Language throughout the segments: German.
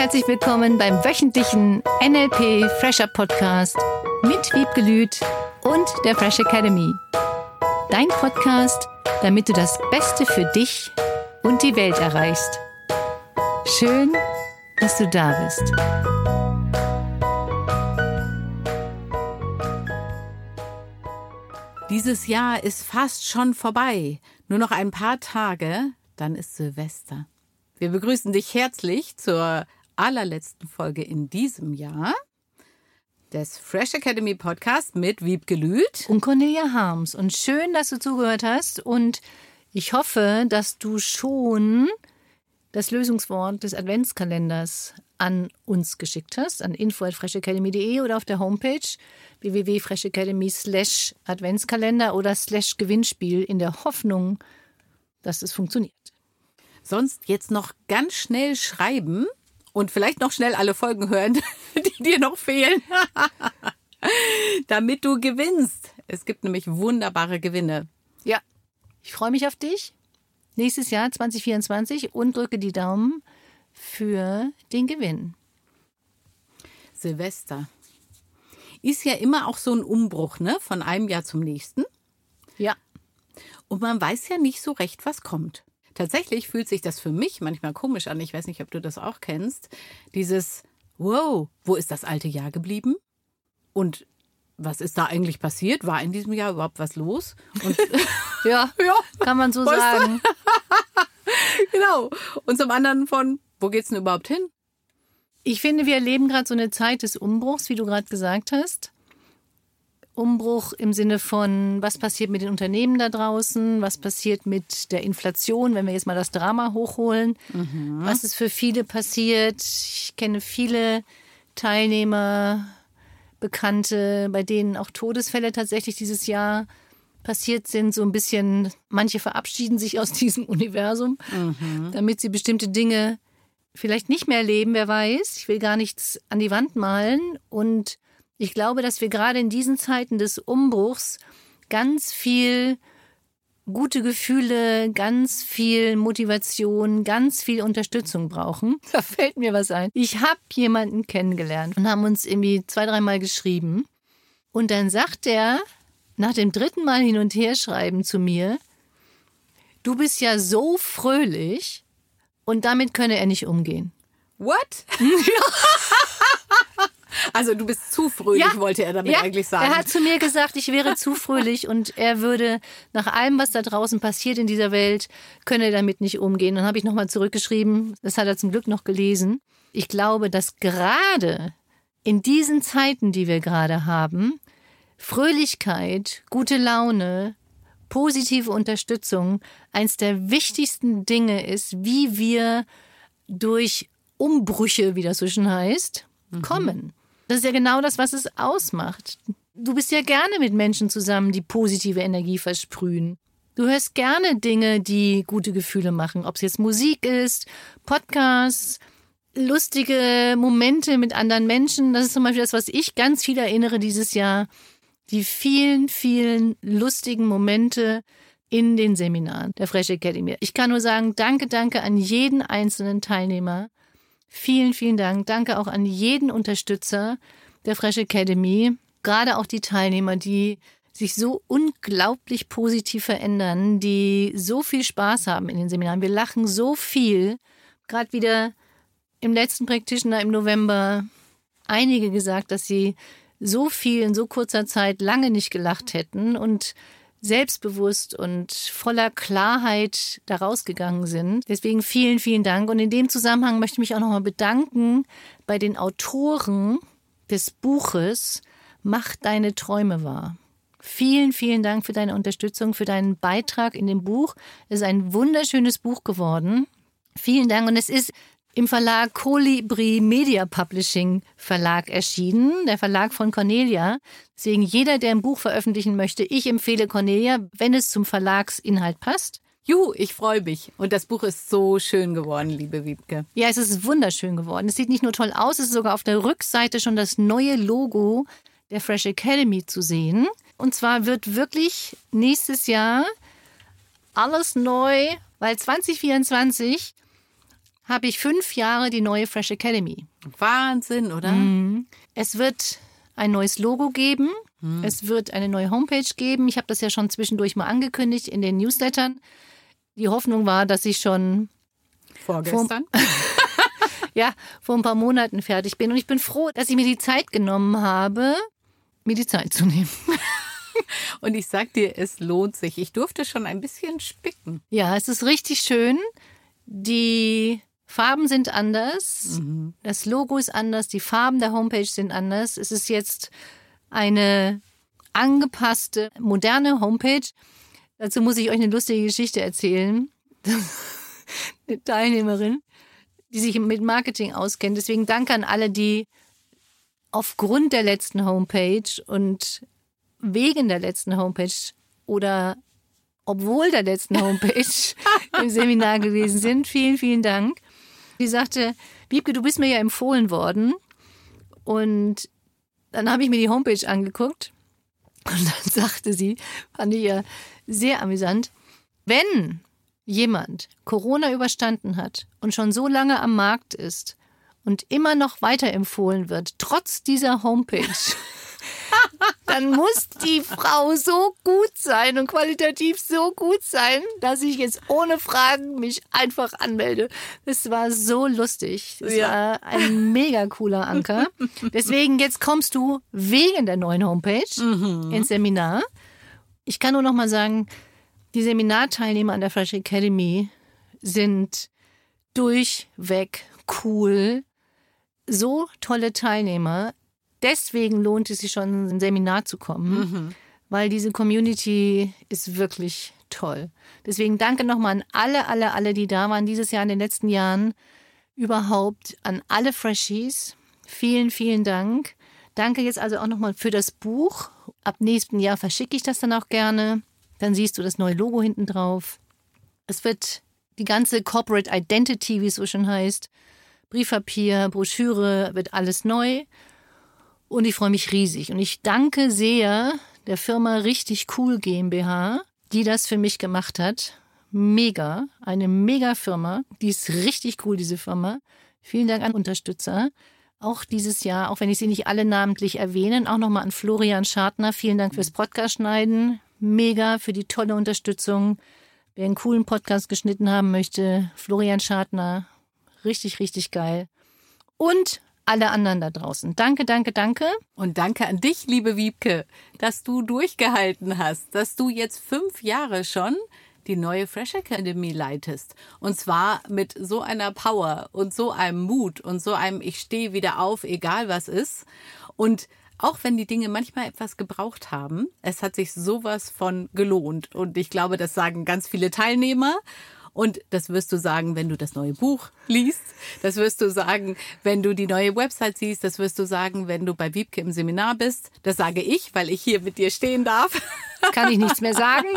herzlich willkommen beim wöchentlichen NLP Fresher Podcast mit Wiebke und der Fresh Academy. Dein Podcast, damit du das Beste für dich und die Welt erreichst. Schön, dass du da bist. Dieses Jahr ist fast schon vorbei. Nur noch ein paar Tage, dann ist Silvester. Wir begrüßen dich herzlich zur allerletzten Folge in diesem Jahr des Fresh Academy Podcast mit Wiebke Lüth und Cornelia Harms. Und schön, dass du zugehört hast. Und ich hoffe, dass du schon das Lösungswort des Adventskalenders an uns geschickt hast, an info.freshacademy.de oder auf der Homepage www.freshacademy slash Adventskalender oder slash Gewinnspiel in der Hoffnung, dass es funktioniert. Sonst jetzt noch ganz schnell schreiben und vielleicht noch schnell alle Folgen hören, die dir noch fehlen, damit du gewinnst. Es gibt nämlich wunderbare Gewinne. Ja, ich freue mich auf dich nächstes Jahr 2024 und drücke die Daumen für den Gewinn. Silvester ist ja immer auch so ein Umbruch, ne? Von einem Jahr zum nächsten. Ja. Und man weiß ja nicht so recht, was kommt. Tatsächlich fühlt sich das für mich manchmal komisch an. Ich weiß nicht, ob du das auch kennst. Dieses, wow, wo ist das alte Jahr geblieben? Und was ist da eigentlich passiert? War in diesem Jahr überhaupt was los? Und ja, ja, kann man so sagen. genau. Und zum anderen von, wo geht's denn überhaupt hin? Ich finde, wir erleben gerade so eine Zeit des Umbruchs, wie du gerade gesagt hast. Umbruch im Sinne von, was passiert mit den Unternehmen da draußen, was passiert mit der Inflation, wenn wir jetzt mal das Drama hochholen, mhm. was ist für viele passiert. Ich kenne viele Teilnehmer, Bekannte, bei denen auch Todesfälle tatsächlich dieses Jahr passiert sind, so ein bisschen, manche verabschieden sich aus diesem Universum, mhm. damit sie bestimmte Dinge vielleicht nicht mehr erleben, wer weiß. Ich will gar nichts an die Wand malen und ich glaube, dass wir gerade in diesen Zeiten des Umbruchs ganz viel gute Gefühle, ganz viel Motivation, ganz viel Unterstützung brauchen. Da fällt mir was ein. Ich habe jemanden kennengelernt und haben uns irgendwie zwei, dreimal geschrieben. Und dann sagt er nach dem dritten Mal hin und her schreiben zu mir, du bist ja so fröhlich und damit könne er nicht umgehen. What? Ja. Also du bist zu fröhlich, ja, wollte er damit ja, eigentlich sagen. Er hat zu mir gesagt, ich wäre zu fröhlich und er würde nach allem, was da draußen passiert in dieser Welt, könne damit nicht umgehen. Dann habe ich nochmal zurückgeschrieben, das hat er zum Glück noch gelesen. Ich glaube, dass gerade in diesen Zeiten, die wir gerade haben, Fröhlichkeit, gute Laune, positive Unterstützung eins der wichtigsten Dinge ist, wie wir durch Umbrüche, wie das so schön heißt, mhm. kommen. Das ist ja genau das, was es ausmacht. Du bist ja gerne mit Menschen zusammen, die positive Energie versprühen. Du hörst gerne Dinge, die gute Gefühle machen, ob es jetzt Musik ist, Podcasts, lustige Momente mit anderen Menschen. Das ist zum Beispiel das, was ich ganz viel erinnere dieses Jahr. Die vielen, vielen lustigen Momente in den Seminaren der Fresh Academy. Ich kann nur sagen, danke, danke an jeden einzelnen Teilnehmer Vielen, vielen Dank. Danke auch an jeden Unterstützer der Fresh Academy, gerade auch die Teilnehmer, die sich so unglaublich positiv verändern, die so viel Spaß haben in den Seminaren. Wir lachen so viel. Gerade wieder im letzten Practitioner im November einige gesagt, dass sie so viel in so kurzer Zeit lange nicht gelacht hätten und selbstbewusst und voller Klarheit daraus gegangen sind. Deswegen vielen, vielen Dank. Und in dem Zusammenhang möchte ich mich auch nochmal bedanken bei den Autoren des Buches Mach deine Träume wahr. Vielen, vielen Dank für deine Unterstützung, für deinen Beitrag in dem Buch. Es ist ein wunderschönes Buch geworden. Vielen Dank. Und es ist im Verlag Colibri Media Publishing Verlag erschienen, der Verlag von Cornelia. Deswegen jeder, der ein Buch veröffentlichen möchte, ich empfehle Cornelia, wenn es zum Verlagsinhalt passt. Juhu, ich freue mich. Und das Buch ist so schön geworden, liebe Wiebke. Ja, es ist wunderschön geworden. Es sieht nicht nur toll aus, es ist sogar auf der Rückseite schon das neue Logo der Fresh Academy zu sehen. Und zwar wird wirklich nächstes Jahr alles neu, weil 2024 habe ich fünf Jahre die neue Fresh Academy. Wahnsinn, oder? Mhm. Es wird ein neues Logo geben. Mhm. Es wird eine neue Homepage geben. Ich habe das ja schon zwischendurch mal angekündigt in den Newslettern. Die Hoffnung war, dass ich schon vorgestern. Vor, ja, vor ein paar Monaten fertig bin. Und ich bin froh, dass ich mir die Zeit genommen habe, mir die Zeit zu nehmen. Und ich sag dir, es lohnt sich. Ich durfte schon ein bisschen spicken. Ja, es ist richtig schön. Die Farben sind anders. Mhm. Das Logo ist anders. Die Farben der Homepage sind anders. Es ist jetzt eine angepasste, moderne Homepage. Dazu muss ich euch eine lustige Geschichte erzählen. eine Teilnehmerin, die sich mit Marketing auskennt. Deswegen danke an alle, die aufgrund der letzten Homepage und wegen der letzten Homepage oder obwohl der letzten Homepage im Seminar gewesen sind. Vielen, vielen Dank. Die sagte, Wiebke, du bist mir ja empfohlen worden. Und dann habe ich mir die Homepage angeguckt. Und dann sagte sie, fand ich ja sehr amüsant, wenn jemand Corona überstanden hat und schon so lange am Markt ist und immer noch weiterempfohlen wird, trotz dieser Homepage, dann muss die Frau so gut sein und qualitativ so gut sein, dass ich jetzt ohne Fragen mich einfach anmelde. Das war so lustig. Das ja. war ein mega cooler Anker. Deswegen jetzt kommst du wegen der neuen Homepage mhm. ins Seminar. Ich kann nur noch mal sagen, die Seminarteilnehmer an der Fresh Academy sind durchweg cool. So tolle Teilnehmer deswegen lohnt es sich schon, ein Seminar zu kommen, mhm. weil diese Community ist wirklich toll. Deswegen danke nochmal an alle, alle, alle, die da waren dieses Jahr in den letzten Jahren. Überhaupt an alle Freshies. Vielen, vielen Dank. Danke jetzt also auch nochmal für das Buch. Ab nächstem Jahr verschicke ich das dann auch gerne. Dann siehst du das neue Logo hinten drauf. Es wird die ganze Corporate Identity, wie es so schon heißt, Briefpapier, Broschüre, wird alles neu. Und ich freue mich riesig. Und ich danke sehr der Firma Richtig Cool GmbH, die das für mich gemacht hat. Mega, eine mega Firma. Die ist richtig cool, diese Firma. Vielen Dank an Unterstützer. Auch dieses Jahr, auch wenn ich sie nicht alle namentlich erwähne, auch nochmal an Florian Schartner. Vielen Dank fürs Podcast schneiden. Mega für die tolle Unterstützung. Wer einen coolen Podcast geschnitten haben möchte, Florian Schartner. Richtig, richtig geil. Und alle anderen da draußen. Danke, danke, danke. Und danke an dich, liebe Wiebke, dass du durchgehalten hast, dass du jetzt fünf Jahre schon die neue Fresh Academy leitest. Und zwar mit so einer Power und so einem Mut und so einem Ich stehe wieder auf, egal was ist. Und auch wenn die Dinge manchmal etwas gebraucht haben, es hat sich sowas von gelohnt. Und ich glaube, das sagen ganz viele Teilnehmer. Und das wirst du sagen, wenn du das neue Buch liest. Das wirst du sagen, wenn du die neue Website siehst. Das wirst du sagen, wenn du bei Wiebke im Seminar bist. Das sage ich, weil ich hier mit dir stehen darf. Kann ich nichts mehr sagen.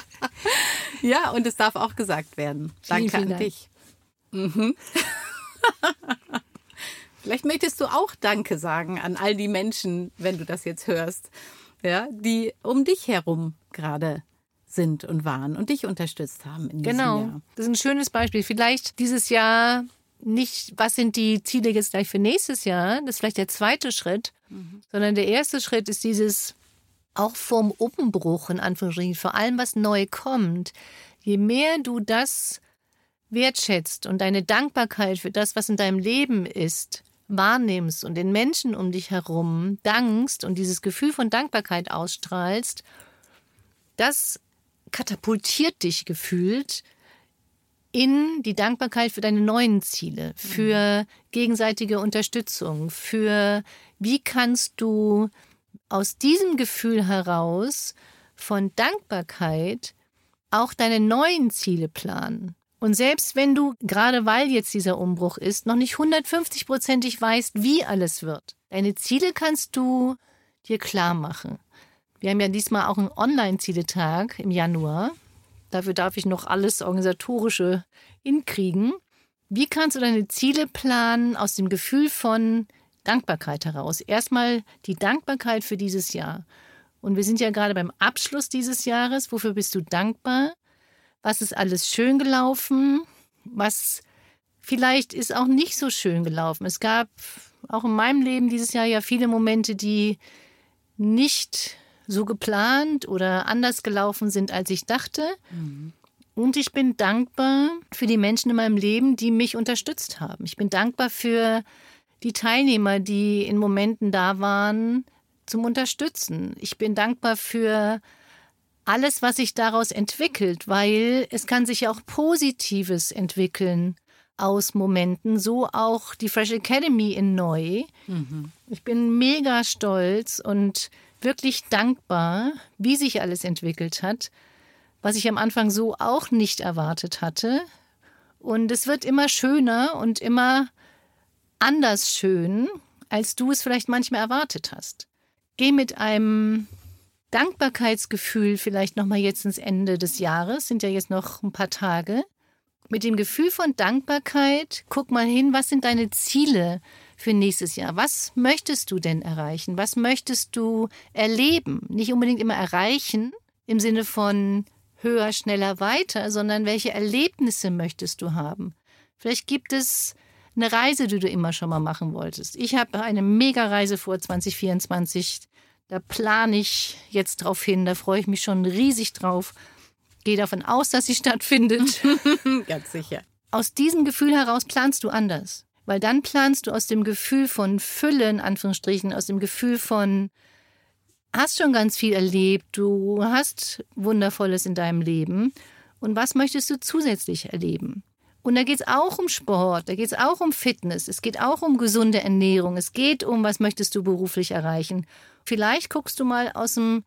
ja, und es darf auch gesagt werden. Danke vielen, vielen an dich. Mhm. Vielleicht möchtest du auch Danke sagen an all die Menschen, wenn du das jetzt hörst, ja, die um dich herum gerade sind und waren und dich unterstützt haben in diesem genau. Jahr. Das ist ein schönes Beispiel. Vielleicht dieses Jahr nicht, was sind die Ziele jetzt gleich für nächstes Jahr? Das ist vielleicht der zweite Schritt, mhm. sondern der erste Schritt ist dieses auch vom Umbruch in Anführungsstrichen, vor allem was neu kommt. Je mehr du das wertschätzt und deine Dankbarkeit für das, was in deinem Leben ist, wahrnimmst und den Menschen um dich herum dankst und dieses Gefühl von Dankbarkeit ausstrahlst, das katapultiert dich gefühlt in die Dankbarkeit für deine neuen Ziele, für gegenseitige Unterstützung, für wie kannst du aus diesem Gefühl heraus von Dankbarkeit auch deine neuen Ziele planen. Und selbst wenn du, gerade weil jetzt dieser Umbruch ist, noch nicht 150-prozentig weißt, wie alles wird, deine Ziele kannst du dir klar machen. Wir haben ja diesmal auch einen Online-Zieletag im Januar. Dafür darf ich noch alles organisatorische hinkriegen. Wie kannst du deine Ziele planen aus dem Gefühl von Dankbarkeit heraus? Erstmal die Dankbarkeit für dieses Jahr. Und wir sind ja gerade beim Abschluss dieses Jahres. Wofür bist du dankbar? Was ist alles schön gelaufen? Was vielleicht ist auch nicht so schön gelaufen. Es gab auch in meinem Leben dieses Jahr ja viele Momente, die nicht so geplant oder anders gelaufen sind, als ich dachte. Mhm. Und ich bin dankbar für die Menschen in meinem Leben, die mich unterstützt haben. Ich bin dankbar für die Teilnehmer, die in Momenten da waren zum Unterstützen. Ich bin dankbar für alles, was sich daraus entwickelt, weil es kann sich ja auch Positives entwickeln aus Momenten, so auch die Fresh Academy in Neu. Mhm. Ich bin mega stolz und wirklich dankbar, wie sich alles entwickelt hat, was ich am Anfang so auch nicht erwartet hatte. Und es wird immer schöner und immer anders schön, als du es vielleicht manchmal erwartet hast. Geh mit einem Dankbarkeitsgefühl vielleicht noch mal jetzt ins Ende des Jahres, sind ja jetzt noch ein paar Tage. Mit dem Gefühl von Dankbarkeit, guck mal hin, was sind deine Ziele für nächstes Jahr? Was möchtest du denn erreichen? Was möchtest du erleben? Nicht unbedingt immer erreichen im Sinne von höher, schneller, weiter, sondern welche Erlebnisse möchtest du haben? Vielleicht gibt es eine Reise, die du immer schon mal machen wolltest. Ich habe eine Mega-Reise vor 2024. Da plane ich jetzt drauf hin. Da freue ich mich schon riesig drauf. Gehe davon aus, dass sie stattfindet. Ganz sicher. Aus diesem Gefühl heraus planst du anders. Weil dann planst du aus dem Gefühl von Fülle, in Anführungsstrichen, aus dem Gefühl von, hast schon ganz viel erlebt, du hast Wundervolles in deinem Leben. Und was möchtest du zusätzlich erleben? Und da geht es auch um Sport, da geht es auch um Fitness, es geht auch um gesunde Ernährung, es geht um, was möchtest du beruflich erreichen. Vielleicht guckst du mal aus dem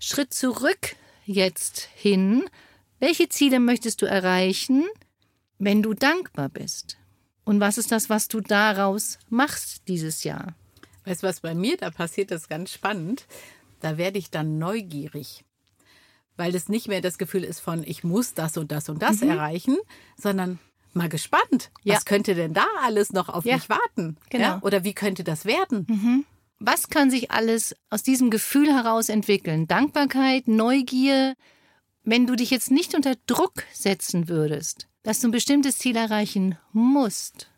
Schritt zurück jetzt hin, welche Ziele möchtest du erreichen, wenn du dankbar bist? Und was ist das, was du daraus machst dieses Jahr? Weißt du, was bei mir da passiert, das ist ganz spannend. Da werde ich dann neugierig weil es nicht mehr das Gefühl ist von, ich muss das und das und das mhm. erreichen, sondern mal gespannt, ja. was könnte denn da alles noch auf ja. mich warten? Genau. Ja? Oder wie könnte das werden? Mhm. Was kann sich alles aus diesem Gefühl heraus entwickeln? Dankbarkeit, Neugier. Wenn du dich jetzt nicht unter Druck setzen würdest, dass du ein bestimmtes Ziel erreichen musst,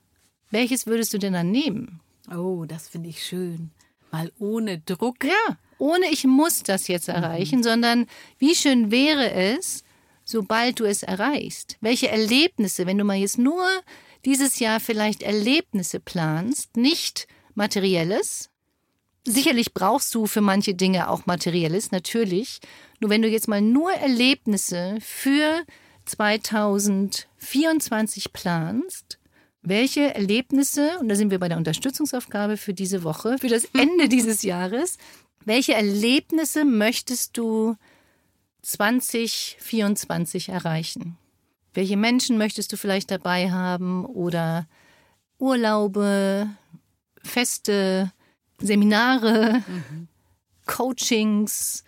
welches würdest du denn dann nehmen? Oh, das finde ich schön. Mal ohne Druck. Ja ohne ich muss das jetzt erreichen, mhm. sondern wie schön wäre es, sobald du es erreichst. Welche Erlebnisse, wenn du mal jetzt nur dieses Jahr vielleicht Erlebnisse planst, nicht materielles. Sicherlich brauchst du für manche Dinge auch materielles, natürlich. Nur wenn du jetzt mal nur Erlebnisse für 2024 planst, welche Erlebnisse, und da sind wir bei der Unterstützungsaufgabe für diese Woche, für das Ende dieses Jahres, welche Erlebnisse möchtest du 2024 erreichen? Welche Menschen möchtest du vielleicht dabei haben oder Urlaube, Feste, Seminare, mhm. Coachings?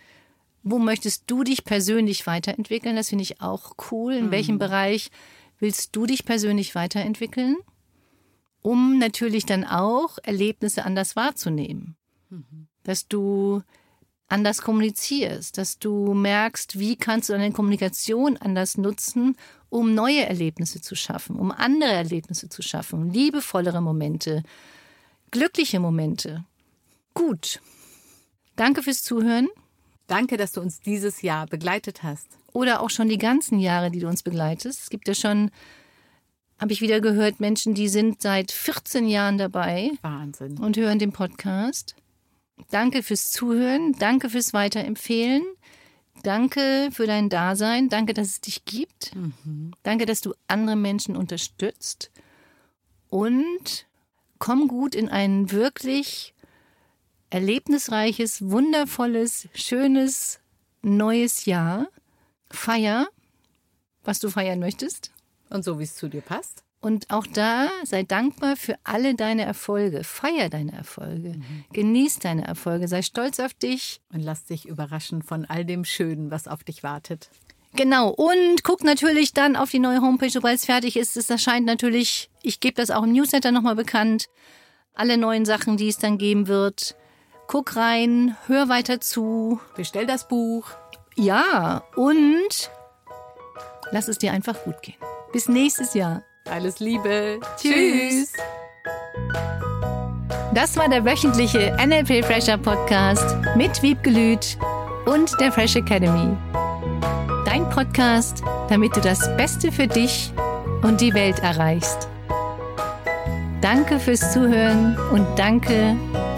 Wo möchtest du dich persönlich weiterentwickeln? Das finde ich auch cool. In mhm. welchem Bereich willst du dich persönlich weiterentwickeln? Um natürlich dann auch Erlebnisse anders wahrzunehmen. Mhm dass du anders kommunizierst, dass du merkst, wie kannst du deine Kommunikation anders nutzen, um neue Erlebnisse zu schaffen, um andere Erlebnisse zu schaffen, liebevollere Momente, glückliche Momente. Gut. Danke fürs Zuhören. Danke, dass du uns dieses Jahr begleitet hast. Oder auch schon die ganzen Jahre, die du uns begleitest. Es gibt ja schon, habe ich wieder gehört, Menschen, die sind seit 14 Jahren dabei. Wahnsinn. Und hören den Podcast. Danke fürs Zuhören, danke fürs Weiterempfehlen. Danke für dein Dasein. Danke, dass es dich gibt. Mhm. Danke, dass du andere Menschen unterstützt. Und komm gut in ein wirklich erlebnisreiches, wundervolles, schönes neues Jahr. Feier, was du feiern möchtest. Und so, wie es zu dir passt. Und auch da sei dankbar für alle deine Erfolge. Feier deine Erfolge. Mhm. Genieß deine Erfolge. Sei stolz auf dich. Und lass dich überraschen von all dem Schönen, was auf dich wartet. Genau. Und guck natürlich dann auf die neue Homepage, sobald es fertig ist. Es erscheint natürlich, ich gebe das auch im Newsletter nochmal bekannt. Alle neuen Sachen, die es dann geben wird. Guck rein, hör weiter zu. Bestell das Buch. Ja, und lass es dir einfach gut gehen. Bis nächstes Jahr. Alles Liebe. Tschüss. Das war der wöchentliche NLP Fresher Podcast mit Wiebgelüt und der Fresh Academy. Dein Podcast, damit du das Beste für dich und die Welt erreichst. Danke fürs Zuhören und danke